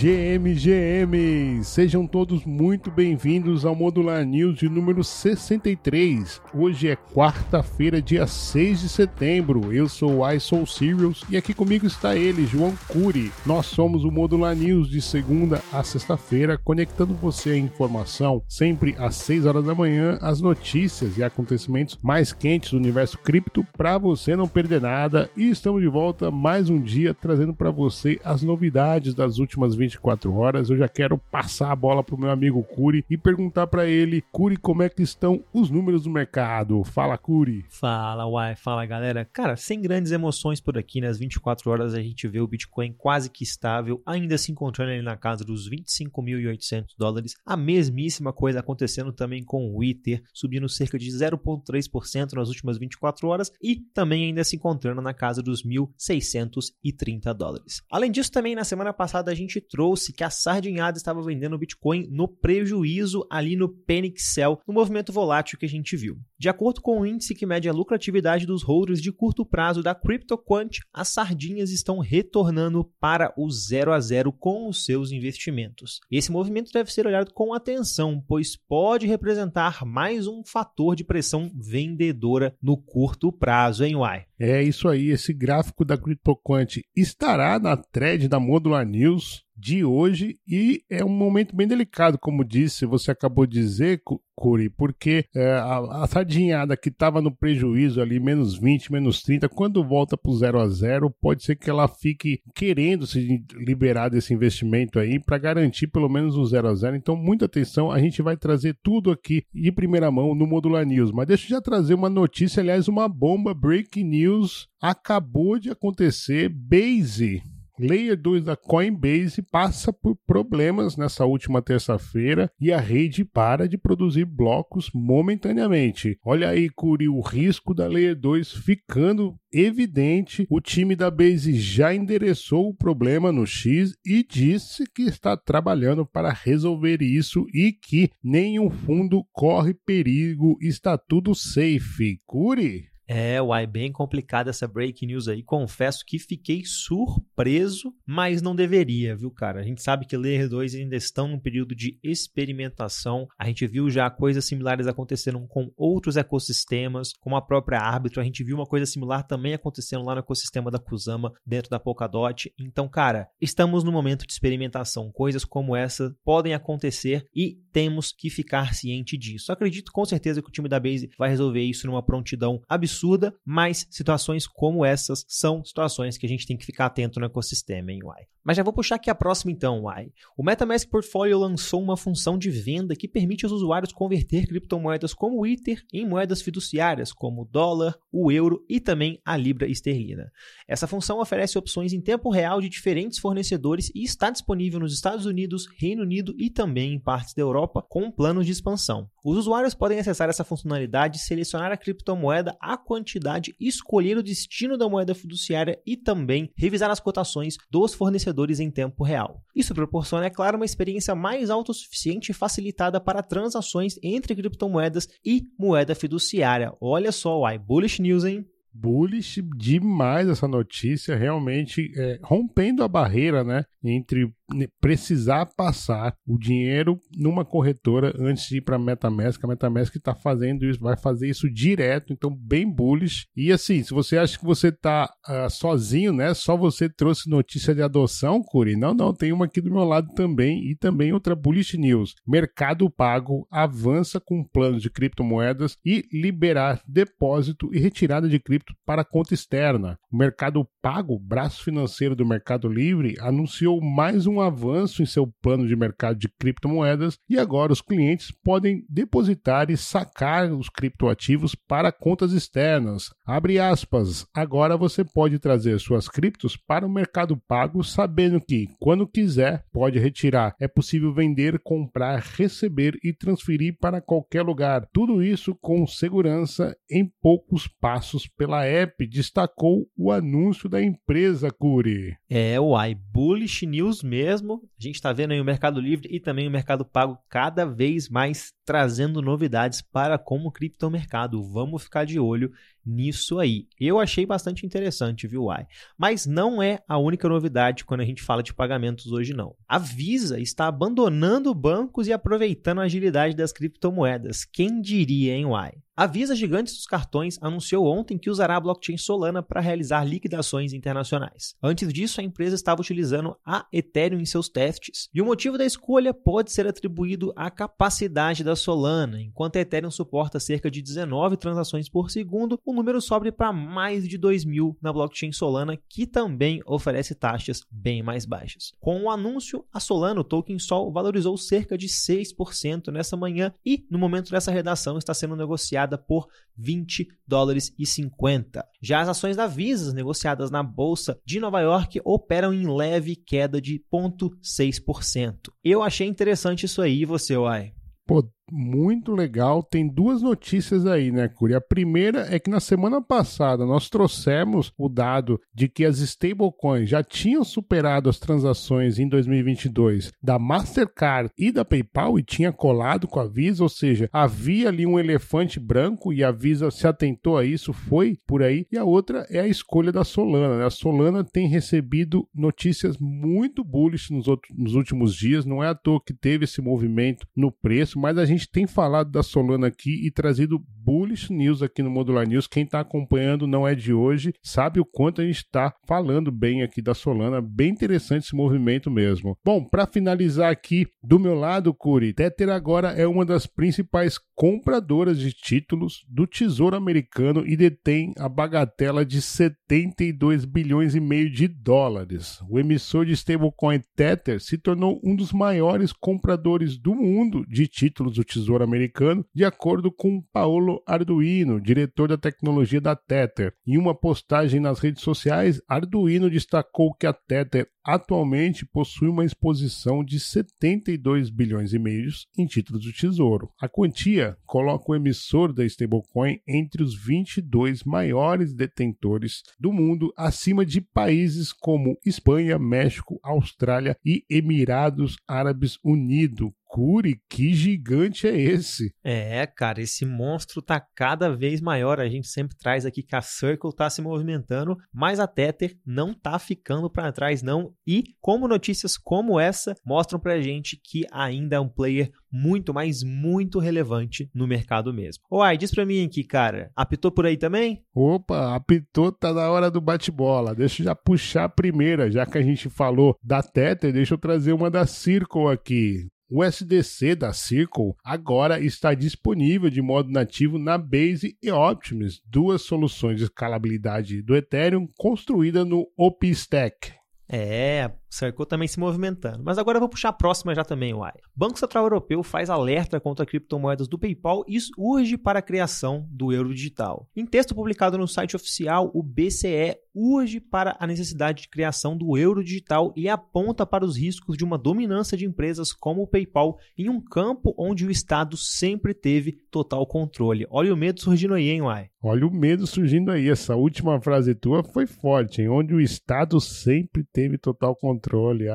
GM, GM! Sejam todos muito bem-vindos ao Modular News de número 63. Hoje é quarta-feira, dia 6 de setembro. Eu sou o iSoul Serials e aqui comigo está ele, João Cury. Nós somos o Modular News de segunda a sexta-feira, conectando você à informação sempre às 6 horas da manhã, as notícias e acontecimentos mais quentes do universo cripto para você não perder nada. E estamos de volta mais um dia trazendo para você as novidades das últimas 24 horas. Eu já quero passar a bola pro meu amigo Curi e perguntar para ele, Curi, como é que estão os números do mercado? Fala, Curi. Fala, uai, fala, galera. Cara, sem grandes emoções por aqui, nas 24 horas a gente vê o Bitcoin quase que estável, ainda se encontrando ali na casa dos 25.800 dólares. A mesmíssima coisa acontecendo também com o Ether, subindo cerca de 0,3% nas últimas 24 horas e também ainda se encontrando na casa dos 1.630 dólares. Além disso, também na semana passada a gente trouxe que a sardinhada estava vendendo Bitcoin no prejuízo ali no Penixel, no movimento volátil que a gente viu. De acordo com o índice que mede a lucratividade dos holders de curto prazo da CryptoQuant, as sardinhas estão retornando para o zero a zero com os seus investimentos. Esse movimento deve ser olhado com atenção, pois pode representar mais um fator de pressão vendedora no curto prazo, hein, Uai? É isso aí, esse gráfico da CryptoQuant estará na thread da Modular News de hoje e é um momento bem delicado, como disse, você acabou de dizer, Curi, porque é, a, a sardinhada que estava no prejuízo ali, menos 20, menos 30, quando volta para o 0 a 0 pode ser que ela fique querendo se liberar desse investimento aí para garantir pelo menos o 0 a 0 Então, muita atenção, a gente vai trazer tudo aqui de primeira mão no Modular News. Mas deixa eu já trazer uma notícia, aliás, uma bomba, break news, acabou de acontecer, Base Layer 2 da Coinbase passa por problemas nessa última terça-feira e a rede para de produzir blocos momentaneamente. Olha aí, Curi, o risco da Layer 2 ficando evidente. O time da Base já endereçou o problema no X e disse que está trabalhando para resolver isso e que nenhum fundo corre perigo, está tudo safe. Curi? É, uai, bem complicada essa break news aí. Confesso que fiquei surpreso, mas não deveria, viu, cara? A gente sabe que Layer 2 ainda estão num período de experimentação. A gente viu já coisas similares acontecendo com outros ecossistemas, como a própria Árbitro. A gente viu uma coisa similar também acontecendo lá no ecossistema da Kusama, dentro da Polkadot. Então, cara, estamos no momento de experimentação. Coisas como essa podem acontecer e temos que ficar ciente disso. Acredito com certeza que o time da Base vai resolver isso numa prontidão absurda mas situações como essas são situações que a gente tem que ficar atento no ecossistema, hein, Uai. Mas já vou puxar aqui a próxima então, Uai. O MetaMask Portfolio lançou uma função de venda que permite aos usuários converter criptomoedas como o Ether em moedas fiduciárias, como o dólar, o euro e também a libra esterlina. Essa função oferece opções em tempo real de diferentes fornecedores e está disponível nos Estados Unidos, Reino Unido e também em partes da Europa com planos de expansão. Os usuários podem acessar essa funcionalidade selecionar a criptomoeda a quantidade, escolher o destino da moeda fiduciária e também revisar as cotações dos fornecedores em tempo real. Isso proporciona, é claro, uma experiência mais autossuficiente e facilitada para transações entre criptomoedas e moeda fiduciária. Olha só, uai, bullish news, hein? bullish demais essa notícia, realmente é, rompendo a barreira, né, entre precisar passar o dinheiro numa corretora antes de ir para MetaMask. A MetaMask está fazendo isso, vai fazer isso direto, então bem bullish. E assim, se você acha que você está uh, ah, sozinho, né, só você trouxe notícia de adoção, Curi, não, não, tem uma aqui do meu lado também e também outra bullish news. Mercado Pago avança com planos de criptomoedas e liberar depósito e retirada de cripto para conta externa. O Mercado Pago, braço financeiro do Mercado Livre, anunciou mais um avanço em seu plano de mercado de criptomoedas e agora os clientes podem depositar e sacar os criptoativos para contas externas. Abre aspas. Agora você pode trazer suas criptos para o Mercado Pago sabendo que, quando quiser, pode retirar. É possível vender, comprar, receber e transferir para qualquer lugar. Tudo isso com segurança em poucos passos pela app, destacou o anúncio da empresa, Curi. É, uai, bullish news mesmo. A gente está vendo aí o Mercado Livre e também o Mercado Pago cada vez mais trazendo novidades para como criptomercado. Vamos ficar de olho nisso aí. Eu achei bastante interessante, viu, Uai? Mas não é a única novidade quando a gente fala de pagamentos hoje, não. A Visa está abandonando bancos e aproveitando a agilidade das criptomoedas. Quem diria, hein, Uai? A Visa Gigantes dos Cartões anunciou ontem que usará a blockchain Solana para realizar liquidações internacionais. Antes disso, a empresa estava utilizando a Ethereum em seus testes, e o motivo da escolha pode ser atribuído à capacidade da Solana. Enquanto a Ethereum suporta cerca de 19 transações por segundo, o número sobe para mais de 2 mil na blockchain Solana, que também oferece taxas bem mais baixas. Com o anúncio, a Solana, o token Sol, valorizou cerca de 6% nessa manhã e, no momento dessa redação, está sendo negociada por 20 dólares e 50. Já as ações da Visa, negociadas na bolsa de Nova York, operam em leve queda de 0,6%. Eu achei interessante isso aí, você, Uai? Pô, muito legal. Tem duas notícias aí, né, Curi? A primeira é que na semana passada nós trouxemos o dado de que as stablecoins já tinham superado as transações em 2022 da Mastercard e da PayPal e tinha colado com a Visa, ou seja, havia ali um elefante branco e a Visa se atentou a isso, foi por aí. E a outra é a escolha da Solana. Né? A Solana tem recebido notícias muito bullish nos, outros, nos últimos dias, não é à toa que teve esse movimento no preço, mas a gente gente tem falado da Solana aqui e trazido bullish news aqui no Modular News. Quem está acompanhando não é de hoje, sabe o quanto a gente está falando bem aqui da Solana. Bem interessante esse movimento mesmo. Bom, para finalizar aqui, do meu lado, Curi, Tether agora é uma das principais compradoras de títulos do Tesouro Americano e detém a bagatela de 72 bilhões e meio de dólares. O emissor de stablecoin Tether se tornou um dos maiores compradores do mundo de títulos do Tesouro Americano, de acordo com Paulo Arduino, diretor da tecnologia da Tether. Em uma postagem nas redes sociais, Arduino destacou que a Tether atualmente possui uma exposição de 72 bilhões e meio em títulos do Tesouro. A quantia coloca o emissor da stablecoin entre os 22 maiores detentores do mundo, acima de países como Espanha, México, Austrália e Emirados Árabes Unidos, Curi, que gigante é esse? É, cara, esse monstro tá cada vez maior. A gente sempre traz aqui que a Circle tá se movimentando, mas a Tether não tá ficando para trás não. E como notícias como essa mostram pra gente que ainda é um player muito, mas muito relevante no mercado mesmo. Uai, diz pra mim aqui, cara, apitou por aí também? Opa, apitou, tá na hora do bate-bola. Deixa eu já puxar a primeira, já que a gente falou da Tether, deixa eu trazer uma da Circle aqui. O SDC da Circle agora está disponível de modo nativo na Base e Optimus, duas soluções de escalabilidade do Ethereum construídas no OpenStack. É, Circle também se movimentando. Mas agora eu vou puxar a próxima já também, Uai. Banco Central Europeu faz alerta contra criptomoedas do PayPal e urge para a criação do euro digital. Em texto publicado no site oficial, o BCE urge para a necessidade de criação do euro digital e aponta para os riscos de uma dominância de empresas como o PayPal em um campo onde o Estado sempre teve total controle. Olha o medo surgindo aí, hein, Uai? Olha o medo surgindo aí. Essa última frase tua foi forte, em onde o Estado sempre teve total controle.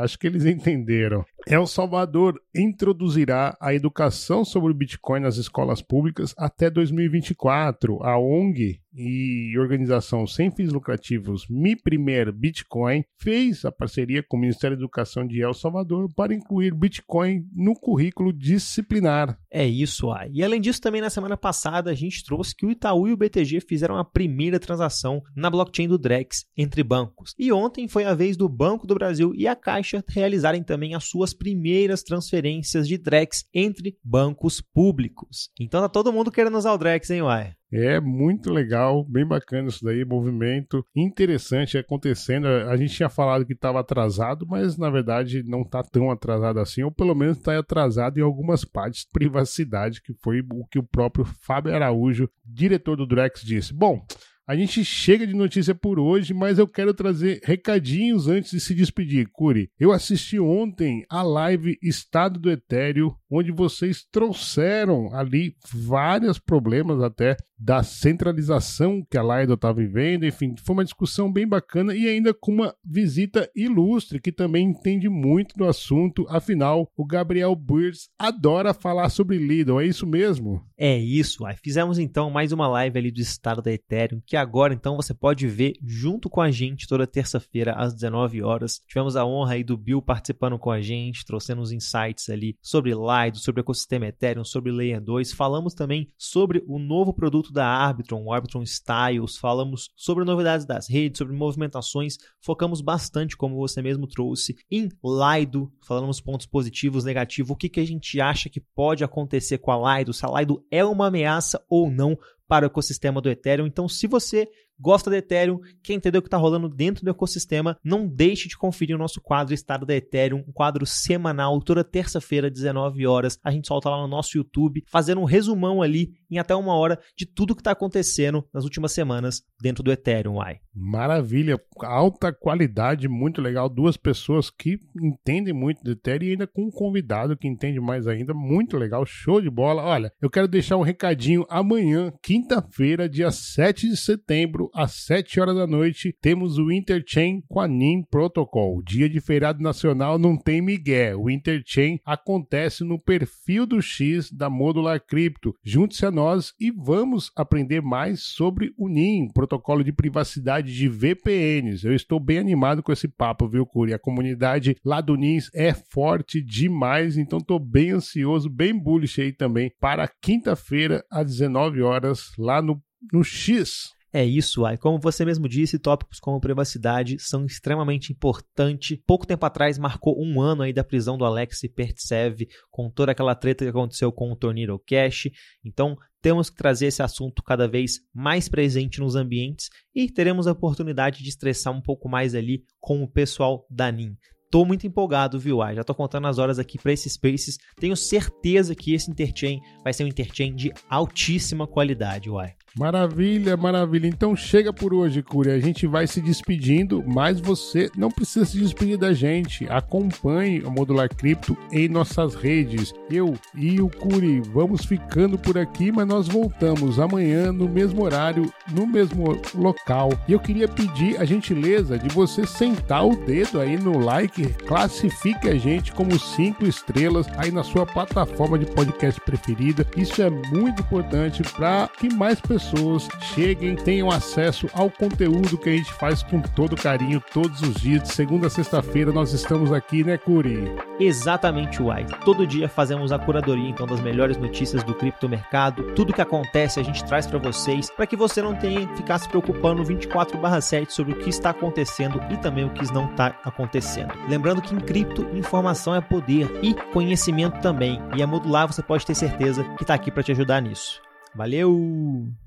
Acho que eles entenderam. El Salvador introduzirá a educação sobre o Bitcoin nas escolas públicas até 2024. A ONG e organização sem fins lucrativos Mi Primer Bitcoin fez a parceria com o Ministério da Educação de El Salvador para incluir Bitcoin no currículo disciplinar. É isso, aí. E além disso, também na semana passada a gente trouxe que o Itaú e o BTG fizeram a primeira transação na blockchain do Drex entre bancos. E ontem foi a vez do Banco do Brasil e a Caixa realizarem também as suas primeiras transferências de Drex entre bancos públicos. Então tá todo mundo querendo usar o Drex, hein, Uai? É muito legal, bem bacana isso daí, movimento interessante acontecendo. A gente tinha falado que estava atrasado, mas na verdade não está tão atrasado assim, ou pelo menos está atrasado em algumas partes de privacidade, que foi o que o próprio Fábio Araújo, diretor do Drex, disse. Bom, a gente chega de notícia por hoje, mas eu quero trazer recadinhos antes de se despedir. Curi, eu assisti ontem a live Estado do Etéreo, onde vocês trouxeram ali vários problemas até da centralização que a Lido está vivendo, enfim, foi uma discussão bem bacana e ainda com uma visita ilustre que também entende muito do assunto, afinal, o Gabriel Burns adora falar sobre Lido, é isso mesmo? É isso, aí fizemos então mais uma live ali do estado da Ethereum, que agora então você pode ver junto com a gente toda terça-feira às 19 horas. Tivemos a honra aí do Bill participando com a gente, trouxendo uns insights ali sobre Sobre o ecossistema Ethereum, sobre Layer 2. Falamos também sobre o novo produto da Arbitron, o Arbitron Styles, falamos sobre novidades das redes, sobre movimentações, focamos bastante, como você mesmo trouxe, em Lido, falamos pontos positivos, negativos, o que, que a gente acha que pode acontecer com a Lido, se a Lido é uma ameaça ou não para o ecossistema do Ethereum. Então, se você gosta do Ethereum, quer entender o que está rolando dentro do ecossistema, não deixe de conferir o nosso quadro Estado da Ethereum, um quadro semanal, toda terça-feira, 19 horas. A gente solta lá no nosso YouTube, fazendo um resumão ali em até uma hora de tudo que está acontecendo nas últimas semanas dentro do Ethereum. Ai. Maravilha, alta qualidade, muito legal. Duas pessoas que entendem muito do Ethereum e ainda com um convidado que entende mais ainda. Muito legal, show de bola. Olha, eu quero deixar um recadinho amanhã, quinta-feira, dia 7 de setembro às 7 horas da noite, temos o Interchain com a NIM Protocol. Dia de feriado nacional não tem migué. O Interchain acontece no perfil do X da Modular Crypto. Junte-se a nós e vamos aprender mais sobre o NIM, protocolo de privacidade de VPNs. Eu estou bem animado com esse papo, viu, Curi? A comunidade lá do NIMS é forte demais, então estou bem ansioso, bem bullish aí também para quinta-feira às 19 horas lá no no X. É isso, Ai. Como você mesmo disse, tópicos como privacidade são extremamente importantes. Pouco tempo atrás marcou um ano aí da prisão do Alex Pertsev com toda aquela treta que aconteceu com o Tornado Cash. Então, temos que trazer esse assunto cada vez mais presente nos ambientes e teremos a oportunidade de estressar um pouco mais ali com o pessoal da NIM. Tô muito empolgado, viu? Ai? Já tô contando as horas aqui para esses Spaces. Tenho certeza que esse Interchain vai ser um Interchain de altíssima qualidade, uai. Maravilha, maravilha. Então chega por hoje, Curi. A gente vai se despedindo, mas você não precisa se despedir da gente. Acompanhe o Modular Cripto em nossas redes. Eu e o Curi vamos ficando por aqui, mas nós voltamos amanhã no mesmo horário, no mesmo local. E eu queria pedir a gentileza de você sentar o dedo aí no like, classifique a gente como cinco estrelas aí na sua plataforma de podcast preferida. Isso é muito importante para que mais pessoas pessoas cheguem, tenham acesso ao conteúdo que a gente faz com todo carinho todos os dias. De segunda a sexta-feira nós estamos aqui, né, Curi? Exatamente, Uai. Todo dia fazemos a curadoria então das melhores notícias do criptomercado. Tudo que acontece a gente traz para vocês, para que você não tenha que ficar se preocupando 24/7 sobre o que está acontecendo e também o que não está acontecendo. Lembrando que em cripto informação é poder e conhecimento também. E a Modular você pode ter certeza que está aqui para te ajudar nisso. Valeu!